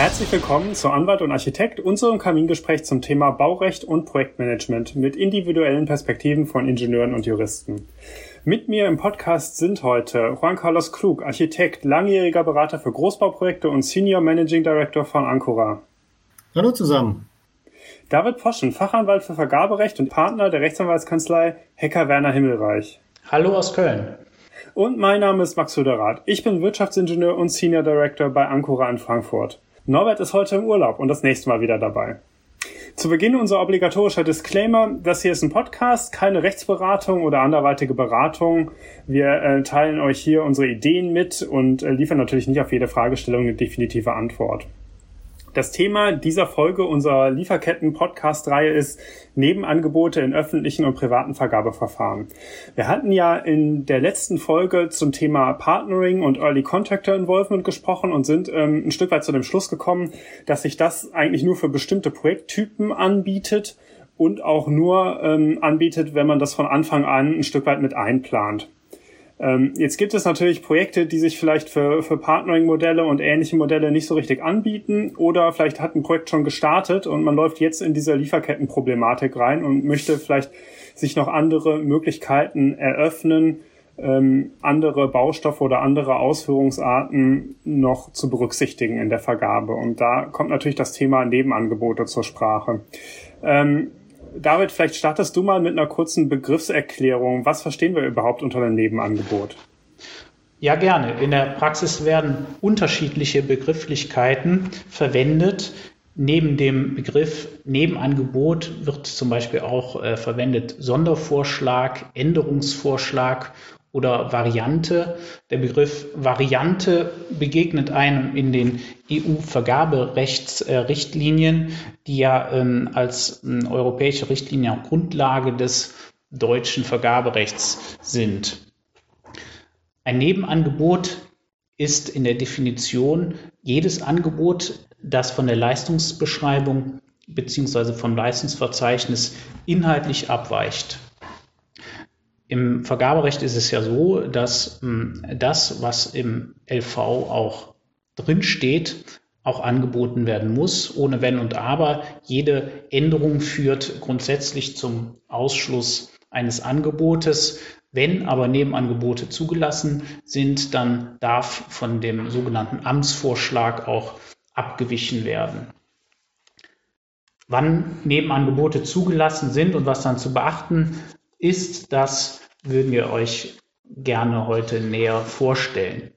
Herzlich willkommen zu Anwalt und Architekt, unserem Kamingespräch zum Thema Baurecht und Projektmanagement mit individuellen Perspektiven von Ingenieuren und Juristen. Mit mir im Podcast sind heute Juan Carlos Klug, Architekt, langjähriger Berater für Großbauprojekte und Senior Managing Director von Ancora. Hallo zusammen. David Poschen, Fachanwalt für Vergaberecht und Partner der Rechtsanwaltskanzlei Hecker Werner Himmelreich. Hallo aus Köln. Und mein Name ist Max Söderath. Ich bin Wirtschaftsingenieur und Senior Director bei Ancora in Frankfurt. Norbert ist heute im Urlaub und das nächste Mal wieder dabei. Zu Beginn unser obligatorischer Disclaimer. Das hier ist ein Podcast, keine Rechtsberatung oder anderweitige Beratung. Wir äh, teilen euch hier unsere Ideen mit und äh, liefern natürlich nicht auf jede Fragestellung eine definitive Antwort. Das Thema dieser Folge unserer Lieferketten-Podcast-Reihe ist Nebenangebote in öffentlichen und privaten Vergabeverfahren. Wir hatten ja in der letzten Folge zum Thema Partnering und Early Contractor Involvement gesprochen und sind ähm, ein Stück weit zu dem Schluss gekommen, dass sich das eigentlich nur für bestimmte Projekttypen anbietet und auch nur ähm, anbietet, wenn man das von Anfang an ein Stück weit mit einplant. Ähm, jetzt gibt es natürlich Projekte, die sich vielleicht für, für Partnering-Modelle und ähnliche Modelle nicht so richtig anbieten oder vielleicht hat ein Projekt schon gestartet und man läuft jetzt in dieser Lieferkettenproblematik rein und möchte vielleicht sich noch andere Möglichkeiten eröffnen, ähm, andere Baustoffe oder andere Ausführungsarten noch zu berücksichtigen in der Vergabe. Und da kommt natürlich das Thema Nebenangebote zur Sprache. Ähm, David, vielleicht startest du mal mit einer kurzen Begriffserklärung. Was verstehen wir überhaupt unter einem Nebenangebot? Ja, gerne. In der Praxis werden unterschiedliche Begrifflichkeiten verwendet. Neben dem Begriff Nebenangebot wird zum Beispiel auch äh, verwendet Sondervorschlag, Änderungsvorschlag oder Variante. Der Begriff Variante begegnet einem in den EU-Vergaberechtsrichtlinien, die ja ähm, als ähm, europäische Richtlinie auch Grundlage des deutschen Vergaberechts sind. Ein Nebenangebot ist in der Definition jedes Angebot, das von der Leistungsbeschreibung bzw. vom Leistungsverzeichnis inhaltlich abweicht. Im Vergaberecht ist es ja so, dass hm, das, was im LV auch drinsteht, auch angeboten werden muss, ohne Wenn und Aber. Jede Änderung führt grundsätzlich zum Ausschluss eines Angebotes. Wenn aber Nebenangebote zugelassen sind, dann darf von dem sogenannten Amtsvorschlag auch abgewichen werden. Wann Nebenangebote zugelassen sind und was dann zu beachten ist, das würden wir euch gerne heute näher vorstellen.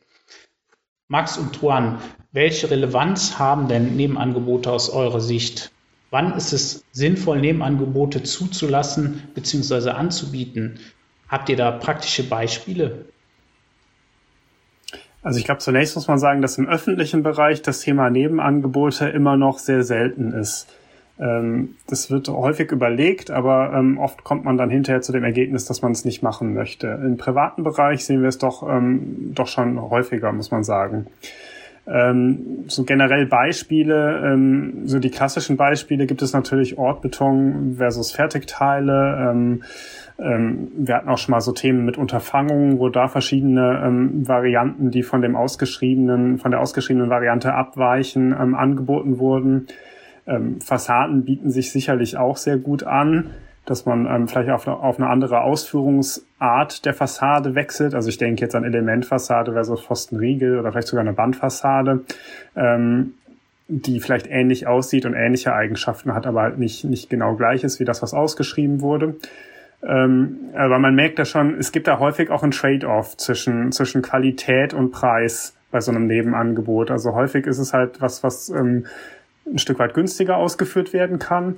Max und Tuan, welche Relevanz haben denn Nebenangebote aus eurer Sicht? Wann ist es sinnvoll, Nebenangebote zuzulassen bzw. anzubieten? Habt ihr da praktische Beispiele? Also ich glaube, zunächst muss man sagen, dass im öffentlichen Bereich das Thema Nebenangebote immer noch sehr selten ist. Ähm, das wird häufig überlegt, aber ähm, oft kommt man dann hinterher zu dem Ergebnis, dass man es nicht machen möchte. Im privaten Bereich sehen wir es doch, ähm, doch schon häufiger, muss man sagen. Ähm, so generell Beispiele, ähm, so die klassischen Beispiele gibt es natürlich Ortbeton versus Fertigteile. Ähm, ähm, wir hatten auch schon mal so Themen mit Unterfangungen, wo da verschiedene ähm, Varianten, die von dem ausgeschriebenen, von der ausgeschriebenen Variante abweichen, ähm, angeboten wurden. Ähm, Fassaden bieten sich sicherlich auch sehr gut an, dass man ähm, vielleicht auf eine, auf eine andere Ausführungsart der Fassade wechselt. Also ich denke jetzt an Elementfassade versus Pfostenriegel oder vielleicht sogar eine Bandfassade, ähm, die vielleicht ähnlich aussieht und ähnliche Eigenschaften hat, aber halt nicht, nicht genau gleich ist wie das, was ausgeschrieben wurde. Ähm, aber man merkt da schon, es gibt da häufig auch ein Trade-off zwischen, zwischen Qualität und Preis bei so einem Nebenangebot. Also häufig ist es halt was, was ähm, ein Stück weit günstiger ausgeführt werden kann,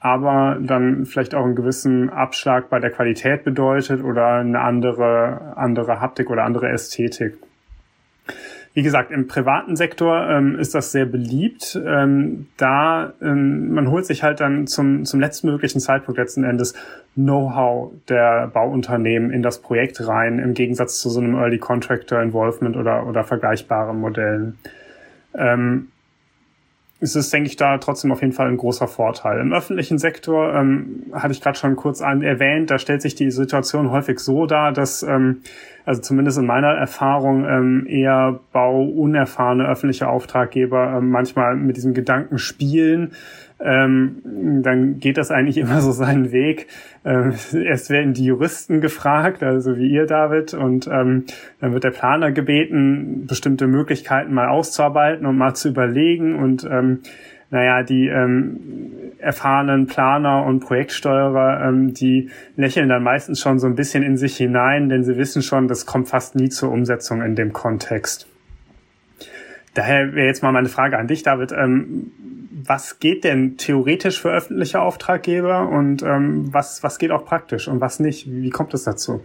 aber dann vielleicht auch einen gewissen Abschlag bei der Qualität bedeutet oder eine andere, andere Haptik oder andere Ästhetik. Wie gesagt, im privaten Sektor ähm, ist das sehr beliebt. Ähm, da ähm, man holt sich halt dann zum, zum letztmöglichen Zeitpunkt letzten Endes Know-how der Bauunternehmen in das Projekt rein, im Gegensatz zu so einem Early Contractor Involvement oder, oder vergleichbaren Modellen. Ähm, ist es, denke ich, da trotzdem auf jeden Fall ein großer Vorteil. Im öffentlichen Sektor ähm, hatte ich gerade schon kurz an, erwähnt, da stellt sich die Situation häufig so dar, dass ähm, also zumindest in meiner Erfahrung, ähm, eher bauunerfahrene öffentliche Auftraggeber ähm, manchmal mit diesem Gedanken spielen. Ähm, dann geht das eigentlich immer so seinen Weg. Ähm, erst werden die Juristen gefragt, also wie ihr, David, und ähm, dann wird der Planer gebeten, bestimmte Möglichkeiten mal auszuarbeiten und mal zu überlegen und ähm, naja, die ähm, erfahrenen Planer und Projektsteuerer, ähm, die lächeln dann meistens schon so ein bisschen in sich hinein, denn sie wissen schon, das kommt fast nie zur Umsetzung in dem Kontext. Daher wäre jetzt mal meine Frage an dich, David. Ähm, was geht denn theoretisch für öffentliche Auftraggeber und ähm, was, was geht auch praktisch und was nicht? Wie kommt es dazu?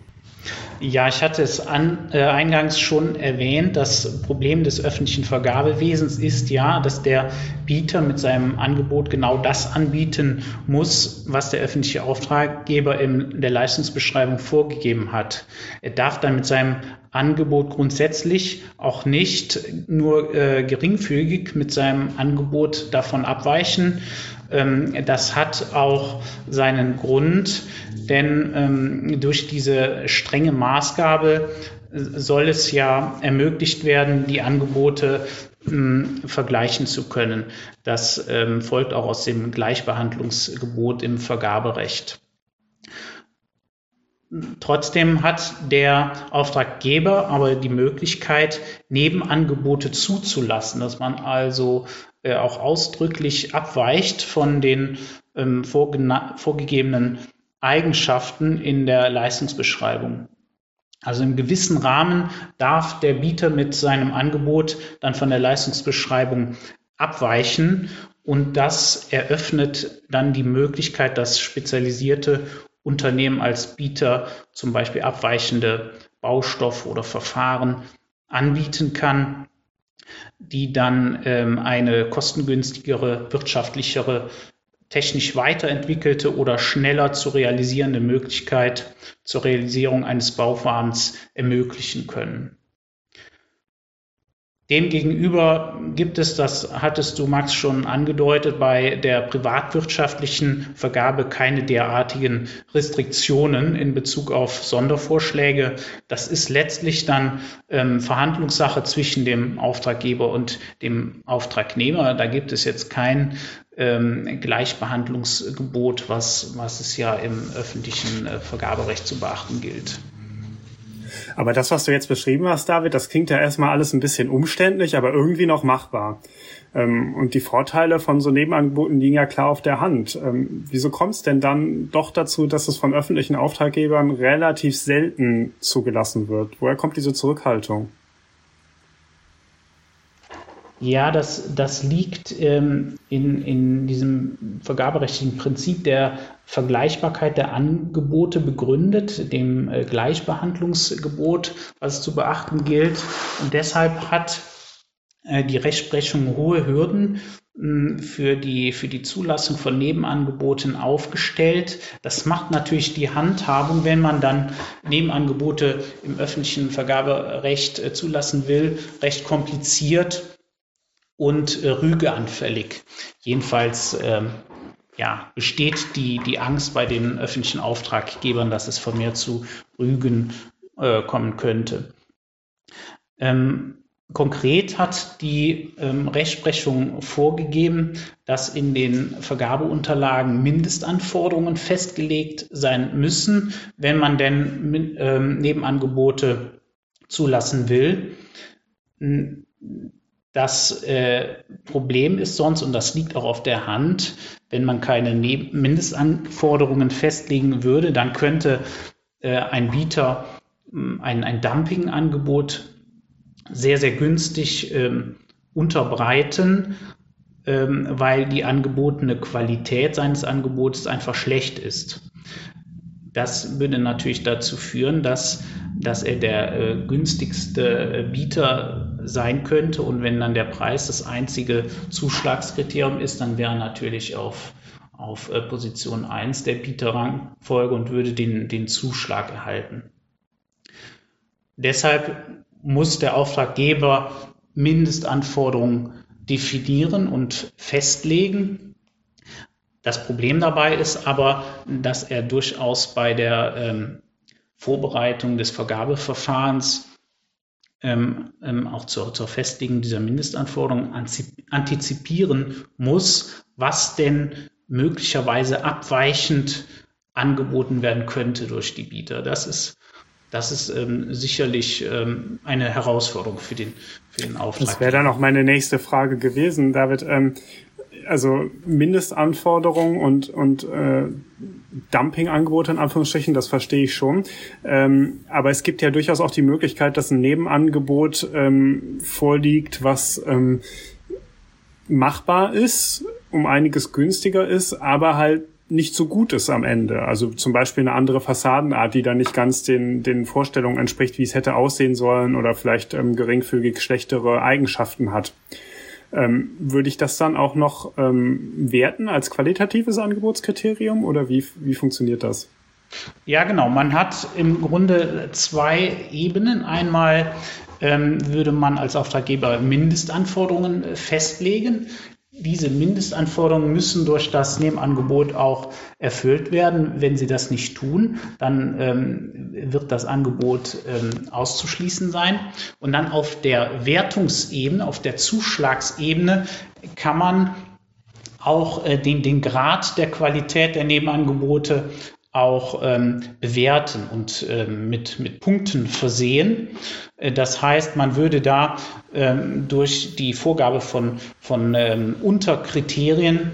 Ja, ich hatte es an, äh, eingangs schon erwähnt. Das Problem des öffentlichen Vergabewesens ist ja, dass der Bieter mit seinem Angebot genau das anbieten muss, was der öffentliche Auftraggeber in der Leistungsbeschreibung vorgegeben hat. Er darf dann mit seinem Angebot grundsätzlich auch nicht nur äh, geringfügig mit seinem Angebot davon abweichen. Ähm, das hat auch seinen Grund, denn ähm, durch diese strenge Maßgabe soll es ja ermöglicht werden, die Angebote ähm, vergleichen zu können. Das ähm, folgt auch aus dem Gleichbehandlungsgebot im Vergaberecht. Trotzdem hat der Auftraggeber aber die Möglichkeit, Nebenangebote zuzulassen, dass man also äh, auch ausdrücklich abweicht von den ähm, vorgegebenen Eigenschaften in der Leistungsbeschreibung. Also im gewissen Rahmen darf der Bieter mit seinem Angebot dann von der Leistungsbeschreibung abweichen und das eröffnet dann die Möglichkeit, dass spezialisierte Unternehmen als Bieter zum Beispiel abweichende Baustoffe oder Verfahren anbieten kann, die dann ähm, eine kostengünstigere, wirtschaftlichere, technisch weiterentwickelte oder schneller zu realisierende Möglichkeit zur Realisierung eines Bauvorhabens ermöglichen können. Demgegenüber gibt es, das hattest du, Max, schon angedeutet, bei der privatwirtschaftlichen Vergabe keine derartigen Restriktionen in Bezug auf Sondervorschläge. Das ist letztlich dann ähm, Verhandlungssache zwischen dem Auftraggeber und dem Auftragnehmer. Da gibt es jetzt kein ähm, Gleichbehandlungsgebot, was, was es ja im öffentlichen äh, Vergaberecht zu beachten gilt. Aber das, was du jetzt beschrieben hast, David, das klingt ja erstmal alles ein bisschen umständlich, aber irgendwie noch machbar. Ähm, und die Vorteile von so Nebenangeboten liegen ja klar auf der Hand. Ähm, wieso kommt es denn dann doch dazu, dass es von öffentlichen Auftraggebern relativ selten zugelassen wird? Woher kommt diese Zurückhaltung? Ja, das, das liegt ähm, in, in diesem vergaberechtlichen Prinzip der Vergleichbarkeit der Angebote begründet, dem äh, Gleichbehandlungsgebot, was zu beachten gilt. Und deshalb hat äh, die Rechtsprechung hohe Hürden äh, für die, für die Zulassung von Nebenangeboten aufgestellt. Das macht natürlich die Handhabung, wenn man dann Nebenangebote im öffentlichen Vergaberecht äh, zulassen will, recht kompliziert und äh, rügeanfällig. Jedenfalls ähm, ja, besteht die, die Angst bei den öffentlichen Auftraggebern, dass es vermehrt zu Rügen äh, kommen könnte. Ähm, konkret hat die ähm, Rechtsprechung vorgegeben, dass in den Vergabeunterlagen Mindestanforderungen festgelegt sein müssen, wenn man denn ähm, Nebenangebote zulassen will. Das äh, Problem ist sonst, und das liegt auch auf der Hand, wenn man keine ne Mindestanforderungen festlegen würde, dann könnte äh, ein Bieter äh, ein, ein Dumpingangebot sehr, sehr günstig ähm, unterbreiten, ähm, weil die angebotene Qualität seines Angebots einfach schlecht ist. Das würde natürlich dazu führen, dass, dass er der äh, günstigste äh, Bieter sein könnte. Und wenn dann der Preis das einzige Zuschlagskriterium ist, dann wäre er natürlich auf, auf äh, Position 1 der Bieterrangfolge und würde den, den Zuschlag erhalten. Deshalb muss der Auftraggeber Mindestanforderungen definieren und festlegen das Problem dabei ist aber, dass er durchaus bei der ähm, Vorbereitung des Vergabeverfahrens ähm, ähm, auch zur, zur Festlegung dieser Mindestanforderungen antizipieren muss, was denn möglicherweise abweichend angeboten werden könnte durch die Bieter. Das ist, das ist ähm, sicherlich ähm, eine Herausforderung für den, für den Auftrag. Das wäre dann auch meine nächste Frage gewesen, David. Ähm, also Mindestanforderungen und, und äh, Dumpingangebote in Anführungsstrichen, das verstehe ich schon. Ähm, aber es gibt ja durchaus auch die Möglichkeit, dass ein Nebenangebot ähm, vorliegt, was ähm, machbar ist, um einiges günstiger ist, aber halt nicht so gut ist am Ende. Also zum Beispiel eine andere Fassadenart, die dann nicht ganz den, den Vorstellungen entspricht, wie es hätte aussehen sollen oder vielleicht ähm, geringfügig schlechtere Eigenschaften hat. Ähm, würde ich das dann auch noch ähm, werten als qualitatives Angebotskriterium oder wie, wie funktioniert das? Ja, genau. Man hat im Grunde zwei Ebenen. Einmal ähm, würde man als Auftraggeber Mindestanforderungen festlegen. Diese Mindestanforderungen müssen durch das Nebenangebot auch erfüllt werden. Wenn sie das nicht tun, dann ähm, wird das Angebot ähm, auszuschließen sein. Und dann auf der Wertungsebene, auf der Zuschlagsebene kann man auch äh, den, den Grad der Qualität der Nebenangebote auch ähm, bewerten und ähm, mit, mit Punkten versehen. Äh, das heißt, man würde da ähm, durch die Vorgabe von, von ähm, Unterkriterien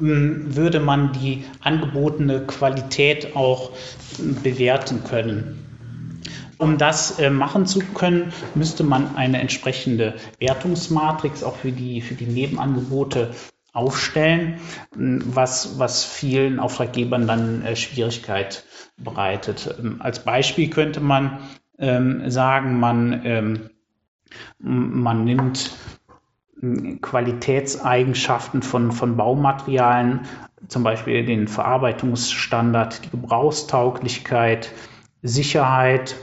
ähm, würde man die angebotene Qualität auch bewerten können. Um das äh, machen zu können, müsste man eine entsprechende Wertungsmatrix auch für die, für die Nebenangebote aufstellen, was, was vielen Auftraggebern dann äh, Schwierigkeit bereitet. Ähm, als Beispiel könnte man ähm, sagen, man, ähm, man nimmt ähm, Qualitätseigenschaften von, von Baumaterialien, zum Beispiel den Verarbeitungsstandard, die Gebrauchstauglichkeit, Sicherheit.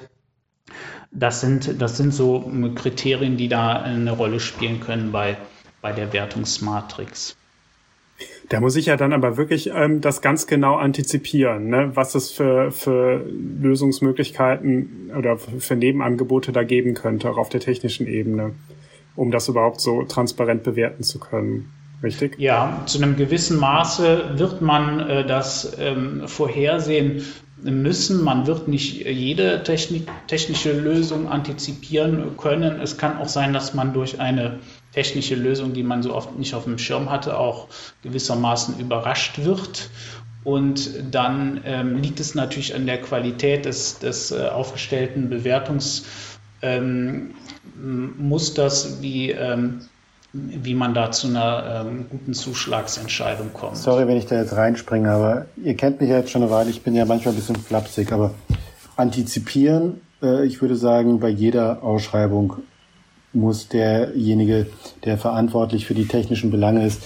Das sind, das sind so Kriterien, die da eine Rolle spielen können bei, bei der Wertungsmatrix. Da muss ich ja dann aber wirklich ähm, das ganz genau antizipieren, ne? was es für, für Lösungsmöglichkeiten oder für Nebenangebote da geben könnte, auch auf der technischen Ebene, um das überhaupt so transparent bewerten zu können. Richtig? Ja, zu einem gewissen Maße wird man äh, das ähm, vorhersehen müssen. Man wird nicht jede Technik, technische Lösung antizipieren können. Es kann auch sein, dass man durch eine technische Lösung, die man so oft nicht auf dem Schirm hatte, auch gewissermaßen überrascht wird. Und dann ähm, liegt es natürlich an der Qualität des, des äh, aufgestellten Bewertungsmusters, ähm, wie, ähm, wie man da zu einer ähm, guten Zuschlagsentscheidung kommt. Sorry, wenn ich da jetzt reinspringe, aber ihr kennt mich ja jetzt schon eine Weile, ich bin ja manchmal ein bisschen flapsig, aber antizipieren, äh, ich würde sagen, bei jeder Ausschreibung muss derjenige, der verantwortlich für die technischen Belange ist,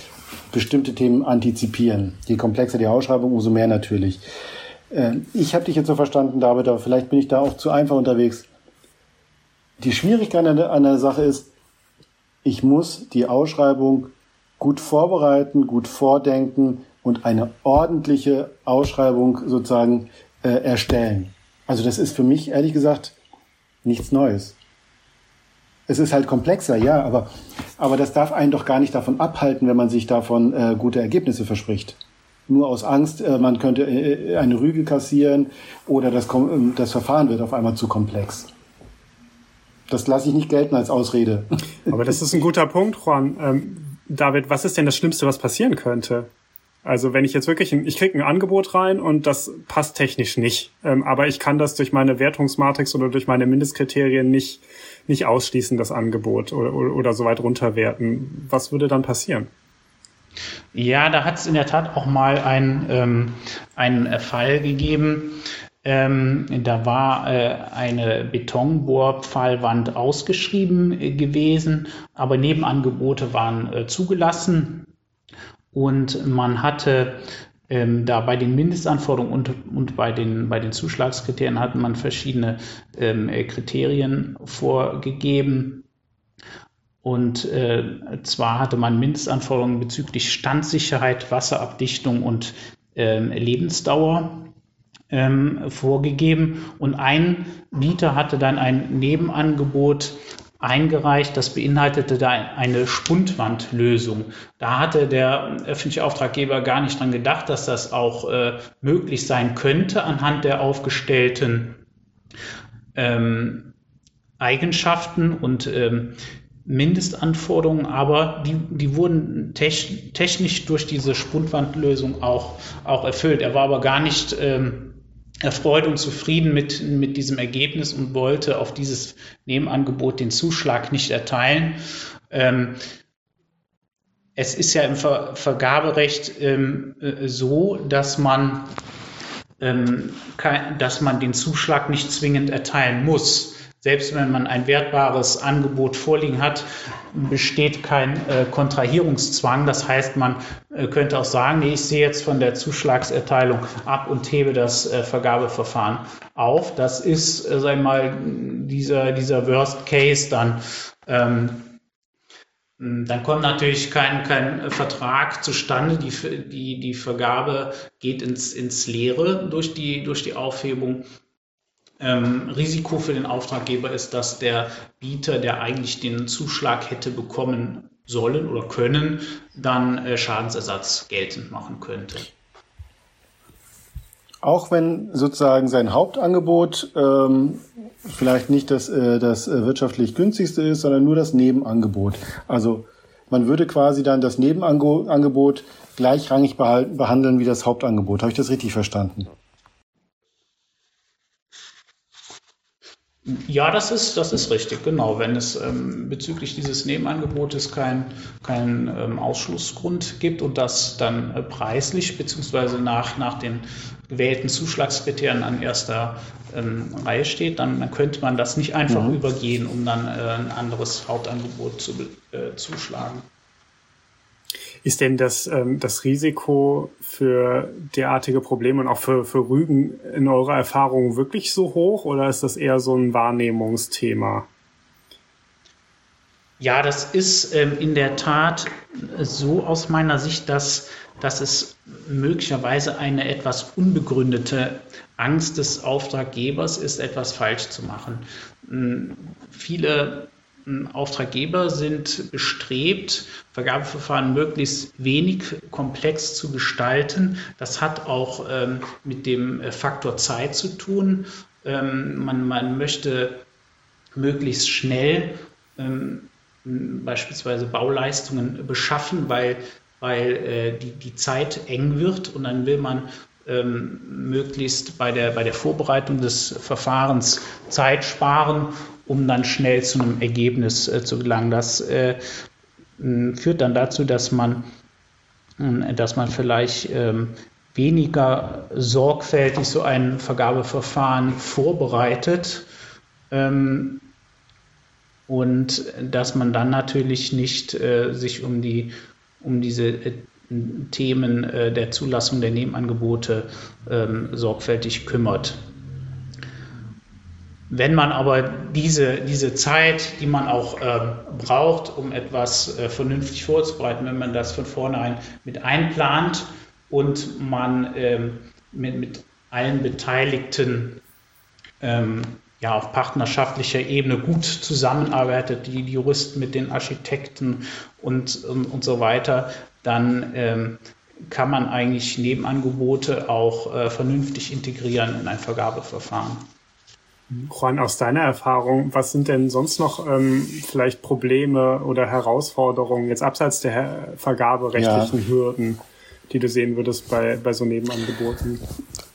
bestimmte Themen antizipieren. Je komplexer die Ausschreibung, umso mehr natürlich. Ähm, ich habe dich jetzt so verstanden, David, aber vielleicht bin ich da auch zu einfach unterwegs. Die Schwierigkeit an der, Sache ist, ich muss die Ausschreibung gut vorbereiten, gut vordenken und eine ordentliche Ausschreibung sozusagen äh, erstellen. Also das ist für mich ehrlich gesagt nichts Neues. Es ist halt komplexer, ja, aber, aber das darf einen doch gar nicht davon abhalten, wenn man sich davon äh, gute Ergebnisse verspricht. Nur aus Angst, äh, man könnte äh, eine Rüge kassieren oder das, ähm, das Verfahren wird auf einmal zu komplex. Das lasse ich nicht gelten als Ausrede. Aber das ist ein guter Punkt, Juan. Ähm, David, was ist denn das Schlimmste, was passieren könnte? Also wenn ich jetzt wirklich, ein, ich kriege ein Angebot rein und das passt technisch nicht, ähm, aber ich kann das durch meine Wertungsmatrix oder durch meine Mindestkriterien nicht, nicht ausschließen, das Angebot oder, oder, oder so weit runterwerten. Was würde dann passieren? Ja, da hat es in der Tat auch mal ein, ähm, einen Fall gegeben. Ähm, da war äh, eine Betonbohrpfahlwand ausgeschrieben äh, gewesen, aber Nebenangebote waren äh, zugelassen. Und man hatte ähm, da bei den Mindestanforderungen und, und bei, den, bei den Zuschlagskriterien hat man verschiedene ähm, äh, Kriterien vorgegeben. Und äh, zwar hatte man Mindestanforderungen bezüglich Standsicherheit, Wasserabdichtung und ähm, Lebensdauer ähm, vorgegeben und ein Mieter hatte dann ein Nebenangebot eingereicht, das beinhaltete da eine Spundwandlösung. Da hatte der öffentliche Auftraggeber gar nicht dran gedacht, dass das auch äh, möglich sein könnte anhand der aufgestellten ähm, Eigenschaften und ähm, Mindestanforderungen, aber die, die wurden technisch durch diese Spundwandlösung auch, auch erfüllt. Er war aber gar nicht ähm, erfreut und zufrieden mit, mit diesem Ergebnis und wollte auf dieses Nebenangebot den Zuschlag nicht erteilen. Ähm, es ist ja im Ver Vergaberecht ähm, äh, so, dass man, ähm, kein, dass man den Zuschlag nicht zwingend erteilen muss selbst wenn man ein wertbares Angebot vorliegen hat, besteht kein äh, Kontrahierungszwang. Das heißt, man äh, könnte auch sagen, nee, ich sehe jetzt von der Zuschlagserteilung ab und hebe das äh, Vergabeverfahren auf. Das ist, äh, ich mal, dieser, dieser Worst Case dann. Ähm, dann kommt natürlich kein, kein Vertrag zustande. Die, die, die Vergabe geht ins, ins Leere durch die, durch die Aufhebung ähm, Risiko für den Auftraggeber ist, dass der Bieter, der eigentlich den Zuschlag hätte bekommen sollen oder können, dann äh, Schadensersatz geltend machen könnte. Auch wenn sozusagen sein Hauptangebot ähm, vielleicht nicht das, äh, das äh, wirtschaftlich günstigste ist, sondern nur das Nebenangebot. Also man würde quasi dann das Nebenangebot gleichrangig behandeln wie das Hauptangebot. Habe ich das richtig verstanden? Ja, das ist, das ist richtig, genau. Wenn es ähm, bezüglich dieses Nebenangebotes keinen kein, ähm, Ausschlussgrund gibt und das dann äh, preislich beziehungsweise nach, nach den gewählten Zuschlagskriterien an erster ähm, Reihe steht, dann, dann, könnte man das nicht einfach mhm. übergehen, um dann äh, ein anderes Hauptangebot zu äh, zuschlagen. Ist denn das, ähm, das Risiko für derartige Probleme und auch für, für Rügen in eurer Erfahrung wirklich so hoch oder ist das eher so ein Wahrnehmungsthema? Ja, das ist ähm, in der Tat so aus meiner Sicht, dass, dass es möglicherweise eine etwas unbegründete Angst des Auftraggebers ist, etwas falsch zu machen. Ähm, viele Auftraggeber sind bestrebt, Vergabeverfahren möglichst wenig komplex zu gestalten. Das hat auch ähm, mit dem äh, Faktor Zeit zu tun. Ähm, man, man, möchte möglichst schnell ähm, beispielsweise Bauleistungen beschaffen, weil, weil äh, die, die Zeit eng wird und dann will man ähm, möglichst bei der, bei der Vorbereitung des Verfahrens Zeit sparen um dann schnell zu einem Ergebnis äh, zu gelangen. Das äh, führt dann dazu, dass man, dass man vielleicht ähm, weniger sorgfältig so ein Vergabeverfahren vorbereitet ähm, und dass man dann natürlich nicht äh, sich um die um diese äh, Themen äh, der Zulassung der Nebenangebote ähm, sorgfältig kümmert. Wenn man aber diese, diese Zeit, die man auch äh, braucht, um etwas äh, vernünftig vorzubereiten, wenn man das von vornherein mit einplant und man ähm, mit, mit allen Beteiligten ähm, ja, auf partnerschaftlicher Ebene gut zusammenarbeitet, die, die Juristen mit den Architekten und, und, und so weiter, dann ähm, kann man eigentlich Nebenangebote auch äh, vernünftig integrieren in ein Vergabeverfahren. Juan, aus deiner Erfahrung, was sind denn sonst noch ähm, vielleicht Probleme oder Herausforderungen jetzt abseits der vergaberechtlichen ja. Hürden, die du sehen würdest bei, bei so Nebenangeboten?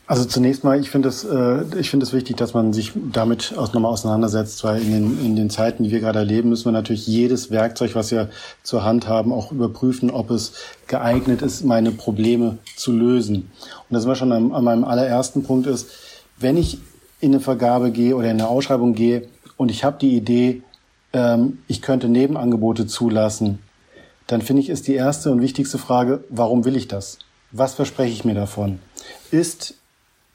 Also zunächst mal, ich finde es, äh, ich finde es wichtig, dass man sich damit auch nochmal auseinandersetzt, weil in den, in den Zeiten, die wir gerade erleben, müssen wir natürlich jedes Werkzeug, was wir zur Hand haben, auch überprüfen, ob es geeignet ist, meine Probleme zu lösen. Und das war schon an, an meinem allerersten Punkt ist, wenn ich in eine Vergabe gehe oder in eine Ausschreibung gehe und ich habe die Idee, ähm, ich könnte Nebenangebote zulassen, dann finde ich, ist die erste und wichtigste Frage, warum will ich das? Was verspreche ich mir davon? Ist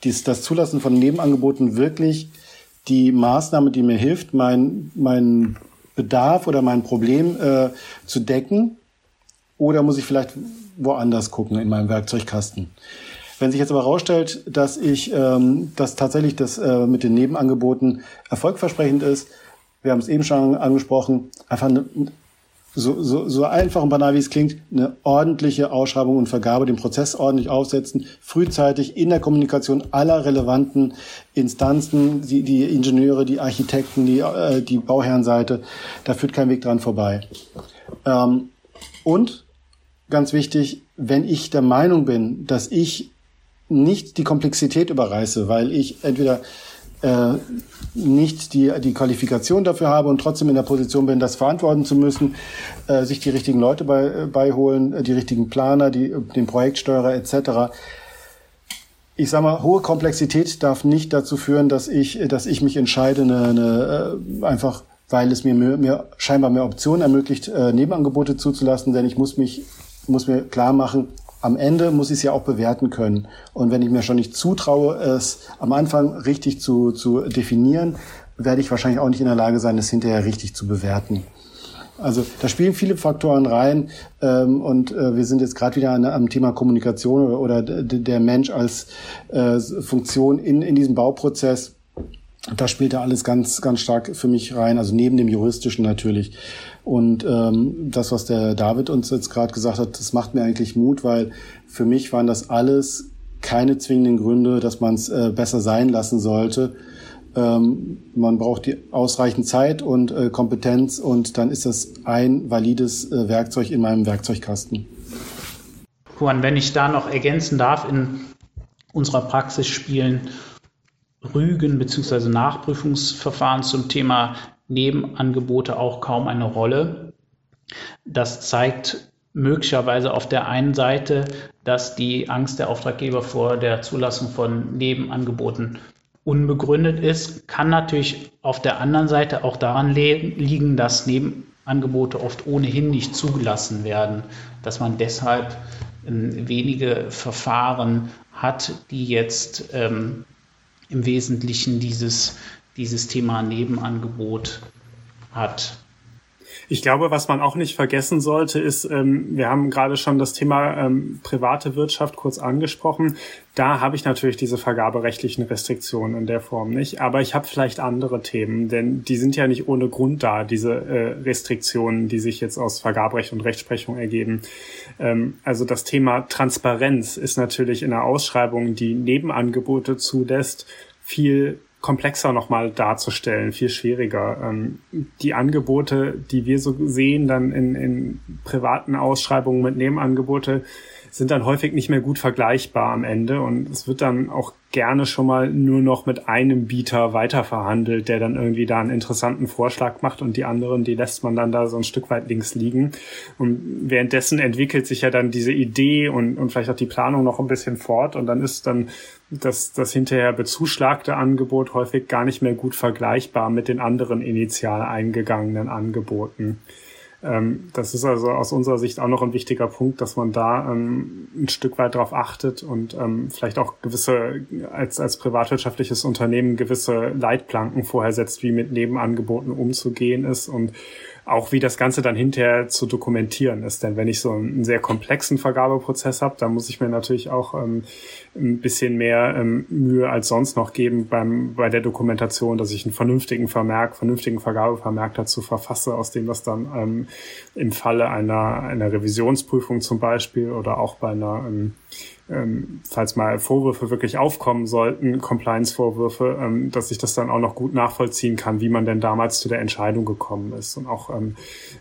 dies, das Zulassen von Nebenangeboten wirklich die Maßnahme, die mir hilft, mein, mein Bedarf oder mein Problem äh, zu decken? Oder muss ich vielleicht woanders gucken in meinem Werkzeugkasten? Wenn sich jetzt aber herausstellt, dass ich, ähm, dass tatsächlich das äh, mit den Nebenangeboten erfolgversprechend ist, wir haben es eben schon angesprochen, einfach eine, so, so, so einfach und banal wie es klingt, eine ordentliche Ausschreibung und Vergabe, den Prozess ordentlich aufsetzen, frühzeitig in der Kommunikation aller relevanten Instanzen, die, die Ingenieure, die Architekten, die, äh, die Bauherrenseite, da führt kein Weg dran vorbei. Ähm, und ganz wichtig, wenn ich der Meinung bin, dass ich nicht die Komplexität überreiße, weil ich entweder äh, nicht die, die Qualifikation dafür habe und trotzdem in der Position bin, das verantworten zu müssen, äh, sich die richtigen Leute bei, äh, beiholen, äh, die richtigen Planer, die, den Projektsteuerer etc. Ich sage mal, hohe Komplexität darf nicht dazu führen, dass ich, dass ich mich entscheide, eine, eine, einfach weil es mir, mehr, mehr, scheinbar mehr Optionen ermöglicht, äh, Nebenangebote zuzulassen, denn ich muss mich muss mir klar machen, am Ende muss ich es ja auch bewerten können. Und wenn ich mir schon nicht zutraue, es am Anfang richtig zu, zu definieren, werde ich wahrscheinlich auch nicht in der Lage sein, es hinterher richtig zu bewerten. Also da spielen viele Faktoren rein ähm, und äh, wir sind jetzt gerade wieder an, am Thema Kommunikation oder, oder der Mensch als äh, Funktion in, in diesem Bauprozess. Da spielt da alles ganz, ganz stark für mich rein, also neben dem juristischen natürlich. Und ähm, das, was der David uns jetzt gerade gesagt hat, das macht mir eigentlich Mut, weil für mich waren das alles keine zwingenden Gründe, dass man es äh, besser sein lassen sollte. Ähm, man braucht die ausreichend Zeit und äh, Kompetenz und dann ist das ein valides äh, Werkzeug in meinem Werkzeugkasten. Juan, wenn ich da noch ergänzen darf, in unserer Praxis spielen Rügen bzw. Nachprüfungsverfahren zum Thema Nebenangebote auch kaum eine Rolle. Das zeigt möglicherweise auf der einen Seite, dass die Angst der Auftraggeber vor der Zulassung von Nebenangeboten unbegründet ist, kann natürlich auf der anderen Seite auch daran liegen, dass Nebenangebote oft ohnehin nicht zugelassen werden, dass man deshalb ähm, wenige Verfahren hat, die jetzt ähm, im Wesentlichen dieses dieses Thema Nebenangebot hat. Ich glaube, was man auch nicht vergessen sollte, ist, ähm, wir haben gerade schon das Thema ähm, private Wirtschaft kurz angesprochen. Da habe ich natürlich diese vergaberechtlichen Restriktionen in der Form nicht. Aber ich habe vielleicht andere Themen, denn die sind ja nicht ohne Grund da, diese äh, Restriktionen, die sich jetzt aus Vergaberecht und Rechtsprechung ergeben. Ähm, also das Thema Transparenz ist natürlich in der Ausschreibung, die Nebenangebote zulässt, viel komplexer nochmal darzustellen, viel schwieriger. Ähm, die Angebote, die wir so sehen, dann in, in privaten Ausschreibungen mit Nebenangebote, sind dann häufig nicht mehr gut vergleichbar am Ende und es wird dann auch gerne schon mal nur noch mit einem Bieter weiterverhandelt, der dann irgendwie da einen interessanten Vorschlag macht und die anderen, die lässt man dann da so ein Stück weit links liegen. Und währenddessen entwickelt sich ja dann diese Idee und, und vielleicht auch die Planung noch ein bisschen fort und dann ist dann das, das hinterher bezuschlagte Angebot häufig gar nicht mehr gut vergleichbar mit den anderen initial eingegangenen Angeboten. Ähm, das ist also aus unserer Sicht auch noch ein wichtiger Punkt, dass man da ähm, ein Stück weit darauf achtet und ähm, vielleicht auch gewisse, als, als privatwirtschaftliches Unternehmen gewisse Leitplanken vorher setzt, wie mit Nebenangeboten umzugehen ist. Und auch wie das Ganze dann hinterher zu dokumentieren ist. Denn wenn ich so einen sehr komplexen Vergabeprozess habe, dann muss ich mir natürlich auch ähm, ein bisschen mehr ähm, Mühe als sonst noch geben beim, bei der Dokumentation, dass ich einen vernünftigen Vermerk, vernünftigen Vergabevermerk dazu verfasse, aus dem das dann ähm, im Falle einer, einer Revisionsprüfung zum Beispiel oder auch bei einer ähm, ähm, falls mal Vorwürfe wirklich aufkommen sollten, Compliance-Vorwürfe, ähm, dass ich das dann auch noch gut nachvollziehen kann, wie man denn damals zu der Entscheidung gekommen ist. Und auch ähm,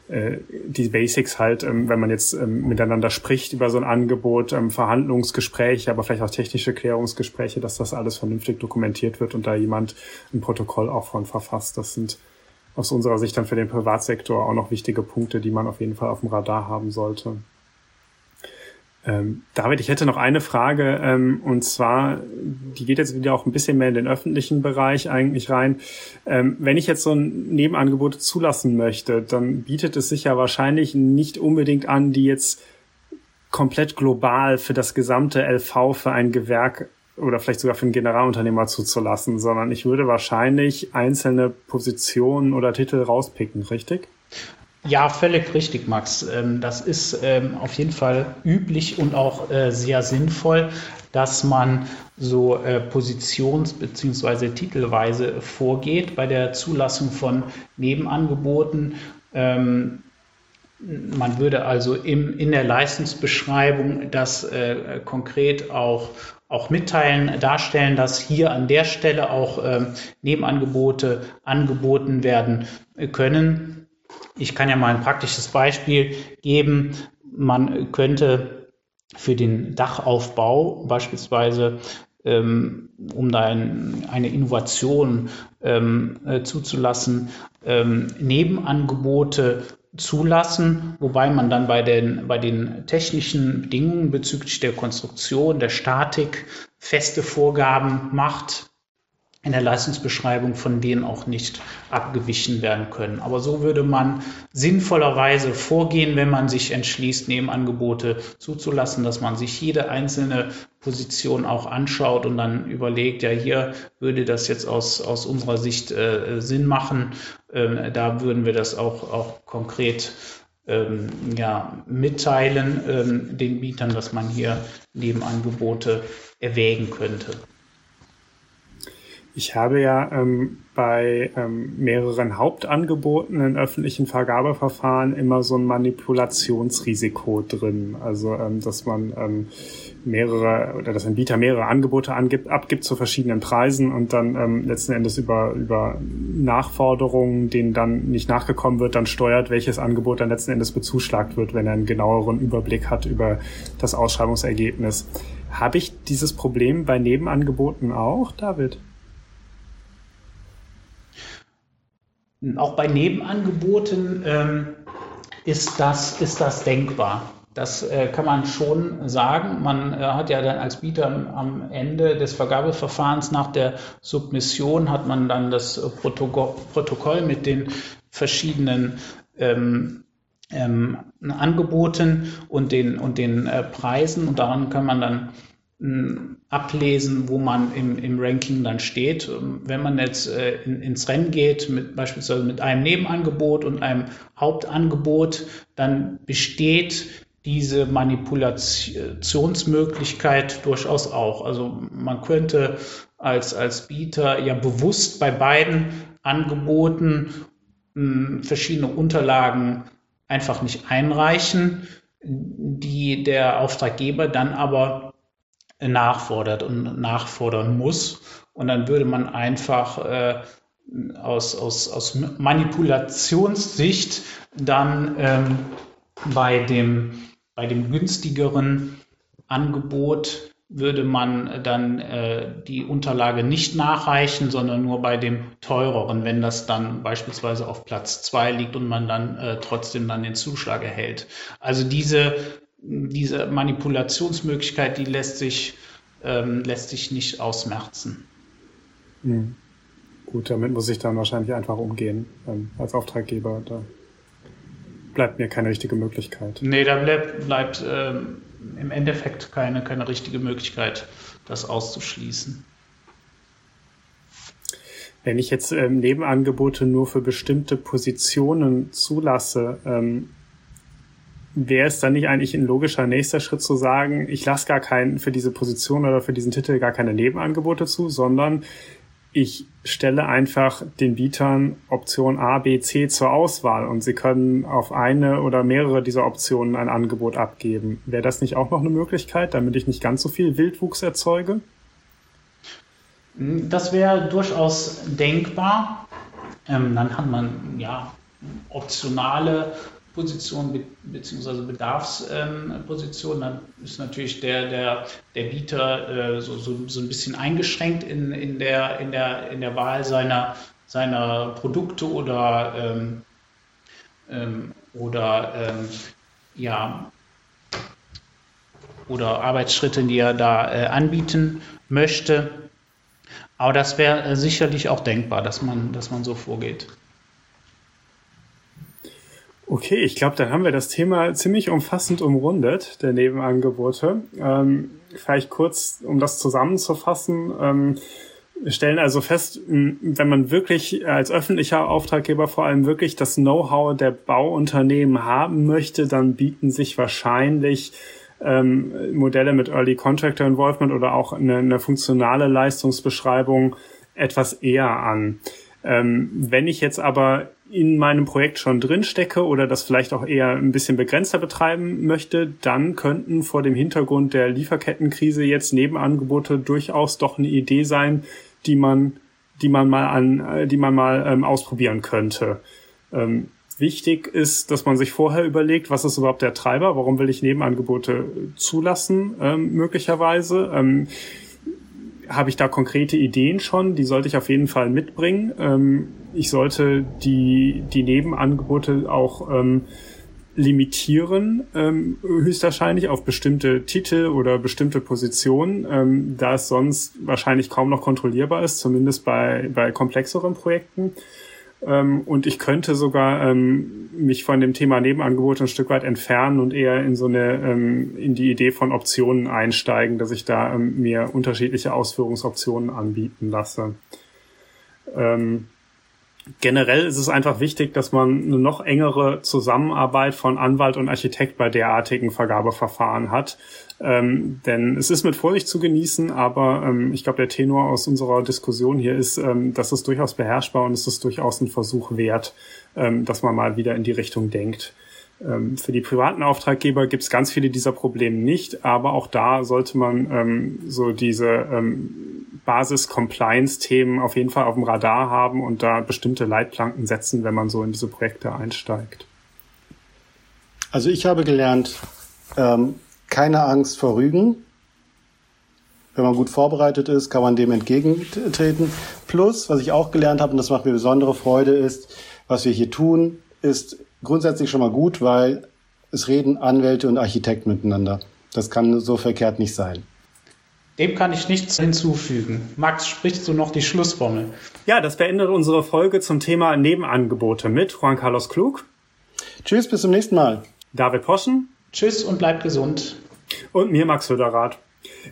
äh, die Basics halt, ähm, wenn man jetzt ähm, miteinander spricht über so ein Angebot, ähm, Verhandlungsgespräche, aber vielleicht auch technische Klärungsgespräche, dass das alles vernünftig dokumentiert wird und da jemand ein Protokoll auch von verfasst. Das sind aus unserer Sicht dann für den Privatsektor auch noch wichtige Punkte, die man auf jeden Fall auf dem Radar haben sollte. Ähm, David, ich hätte noch eine Frage, ähm, und zwar, die geht jetzt wieder auch ein bisschen mehr in den öffentlichen Bereich eigentlich rein. Ähm, wenn ich jetzt so ein Nebenangebot zulassen möchte, dann bietet es sich ja wahrscheinlich nicht unbedingt an, die jetzt komplett global für das gesamte LV für ein Gewerk oder vielleicht sogar für einen Generalunternehmer zuzulassen, sondern ich würde wahrscheinlich einzelne Positionen oder Titel rauspicken, richtig? Ja, völlig richtig, Max. Ähm, das ist ähm, auf jeden Fall üblich und auch äh, sehr sinnvoll, dass man so äh, positions- bzw. titelweise vorgeht bei der Zulassung von Nebenangeboten. Ähm, man würde also im, in der Leistungsbeschreibung das äh, konkret auch, auch mitteilen, darstellen, dass hier an der Stelle auch Nebenangebote angeboten werden können. Ich kann ja mal ein praktisches Beispiel geben. Man könnte für den Dachaufbau beispielsweise ähm, um da ein, eine Innovation ähm, äh, zuzulassen, ähm, Nebenangebote zulassen, wobei man dann bei den, bei den technischen Bedingungen bezüglich der Konstruktion, der Statik feste Vorgaben macht, in der Leistungsbeschreibung, von denen auch nicht abgewichen werden können. Aber so würde man sinnvollerweise vorgehen, wenn man sich entschließt, Nebenangebote zuzulassen, dass man sich jede einzelne Position auch anschaut und dann überlegt, ja, hier würde das jetzt aus, aus unserer Sicht äh, Sinn machen. Ähm, da würden wir das auch, auch konkret ähm, ja, mitteilen ähm, den Bietern, dass man hier Nebenangebote erwägen könnte. Ich habe ja ähm, bei ähm, mehreren Hauptangeboten in öffentlichen Vergabeverfahren immer so ein Manipulationsrisiko drin. Also, ähm, dass man ähm, mehrere oder dass ein Bieter mehrere Angebote angibt, abgibt zu verschiedenen Preisen und dann ähm, letzten Endes über, über Nachforderungen, denen dann nicht nachgekommen wird, dann steuert, welches Angebot dann letzten Endes bezuschlagt wird, wenn er einen genaueren Überblick hat über das Ausschreibungsergebnis. Habe ich dieses Problem bei Nebenangeboten auch, David? Auch bei Nebenangeboten ähm, ist, das, ist das denkbar. Das äh, kann man schon sagen. Man äh, hat ja dann als Bieter am Ende des Vergabeverfahrens nach der Submission hat man dann das Protokoll, Protokoll mit den verschiedenen ähm, ähm, Angeboten und den, und den äh, Preisen und daran kann man dann ablesen, wo man im, im Ranking dann steht. Wenn man jetzt äh, in, ins Rennen geht, mit, beispielsweise mit einem Nebenangebot und einem Hauptangebot, dann besteht diese Manipulationsmöglichkeit durchaus auch. Also man könnte als, als Bieter ja bewusst bei beiden Angeboten mh, verschiedene Unterlagen einfach nicht einreichen, die der Auftraggeber dann aber nachfordert und nachfordern muss. Und dann würde man einfach äh, aus, aus, aus Manipulationssicht dann ähm, bei, dem, bei dem günstigeren Angebot würde man dann äh, die Unterlage nicht nachreichen, sondern nur bei dem teureren, wenn das dann beispielsweise auf Platz zwei liegt und man dann äh, trotzdem dann den Zuschlag erhält. Also diese diese Manipulationsmöglichkeit, die lässt sich, ähm, lässt sich nicht ausmerzen. Mhm. Gut, damit muss ich dann wahrscheinlich einfach umgehen ähm, als Auftraggeber. Da bleibt mir keine richtige Möglichkeit. Nee, da bleibt, bleibt ähm, im Endeffekt keine, keine richtige Möglichkeit, das auszuschließen. Wenn ich jetzt ähm, Nebenangebote nur für bestimmte Positionen zulasse, ähm, wäre es dann nicht eigentlich ein logischer nächster Schritt zu sagen, ich lasse gar keinen für diese Position oder für diesen Titel gar keine Nebenangebote zu, sondern ich stelle einfach den Bietern Option A, B, C zur Auswahl und sie können auf eine oder mehrere dieser Optionen ein Angebot abgeben. Wäre das nicht auch noch eine Möglichkeit, damit ich nicht ganz so viel Wildwuchs erzeuge? Das wäre durchaus denkbar. Ähm, dann hat man ja optionale Position be beziehungsweise Bedarfsposition, ähm, dann ist natürlich der, der, der Bieter äh, so, so, so ein bisschen eingeschränkt in, in, der, in, der, in der Wahl seiner, seiner Produkte oder, ähm, ähm, oder ähm, ja, oder Arbeitsschritte, die er da äh, anbieten möchte. Aber das wäre äh, sicherlich auch denkbar, dass man, dass man so vorgeht. Okay, ich glaube, dann haben wir das Thema ziemlich umfassend umrundet, der Nebenangebote. Ähm, vielleicht kurz, um das zusammenzufassen. Ähm, Wir stellen also fest, wenn man wirklich als öffentlicher Auftraggeber vor allem wirklich das Know-how der Bauunternehmen haben möchte, dann bieten sich wahrscheinlich ähm, Modelle mit Early Contractor Involvement oder auch eine, eine funktionale Leistungsbeschreibung etwas eher an. Ähm, wenn ich jetzt aber in meinem Projekt schon drin stecke oder das vielleicht auch eher ein bisschen begrenzter betreiben möchte, dann könnten vor dem Hintergrund der Lieferkettenkrise jetzt Nebenangebote durchaus doch eine Idee sein, die man, die man mal an, äh, die man mal ähm, ausprobieren könnte. Ähm, wichtig ist, dass man sich vorher überlegt, was ist überhaupt der Treiber, warum will ich Nebenangebote zulassen, ähm, möglicherweise. Ähm, habe ich da konkrete Ideen schon, die sollte ich auf jeden Fall mitbringen. Ähm, ich sollte die, die Nebenangebote auch ähm, limitieren, ähm, höchstwahrscheinlich auf bestimmte Titel oder bestimmte Positionen, ähm, da es sonst wahrscheinlich kaum noch kontrollierbar ist, zumindest bei, bei komplexeren Projekten. Ähm, und ich könnte sogar ähm, mich von dem Thema Nebenangebote ein Stück weit entfernen und eher in so eine, ähm, in die Idee von Optionen einsteigen, dass ich da ähm, mir unterschiedliche Ausführungsoptionen anbieten lasse. Ähm, generell ist es einfach wichtig, dass man eine noch engere Zusammenarbeit von Anwalt und Architekt bei derartigen Vergabeverfahren hat. Ähm, denn es ist mit Vorsicht zu genießen, aber ähm, ich glaube, der Tenor aus unserer Diskussion hier ist, ähm, dass es durchaus beherrschbar und es ist durchaus ein Versuch wert, ähm, dass man mal wieder in die Richtung denkt. Ähm, für die privaten Auftraggeber gibt es ganz viele dieser Probleme nicht, aber auch da sollte man ähm, so diese Basis-Compliance-Themen auf jeden Fall auf dem Radar haben und da bestimmte Leitplanken setzen, wenn man so in diese Projekte einsteigt. Also ich habe gelernt, keine Angst vor Rügen. Wenn man gut vorbereitet ist, kann man dem entgegentreten. Plus, was ich auch gelernt habe, und das macht mir besondere Freude, ist, was wir hier tun, ist grundsätzlich schon mal gut, weil es reden Anwälte und Architekten miteinander. Das kann so verkehrt nicht sein. Dem kann ich nichts hinzufügen. Max, sprichst du noch die Schlussformel? Ja, das beendet unsere Folge zum Thema Nebenangebote mit Juan Carlos Klug. Tschüss, bis zum nächsten Mal. David Poschen. Tschüss und bleibt gesund. Und mir, Max Höderath.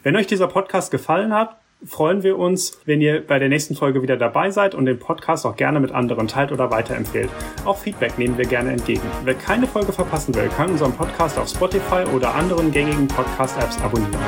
Wenn euch dieser Podcast gefallen hat, freuen wir uns, wenn ihr bei der nächsten Folge wieder dabei seid und den Podcast auch gerne mit anderen teilt oder weiterempfehlt. Auch Feedback nehmen wir gerne entgegen. Wer keine Folge verpassen will, kann unseren Podcast auf Spotify oder anderen gängigen Podcast-Apps abonnieren.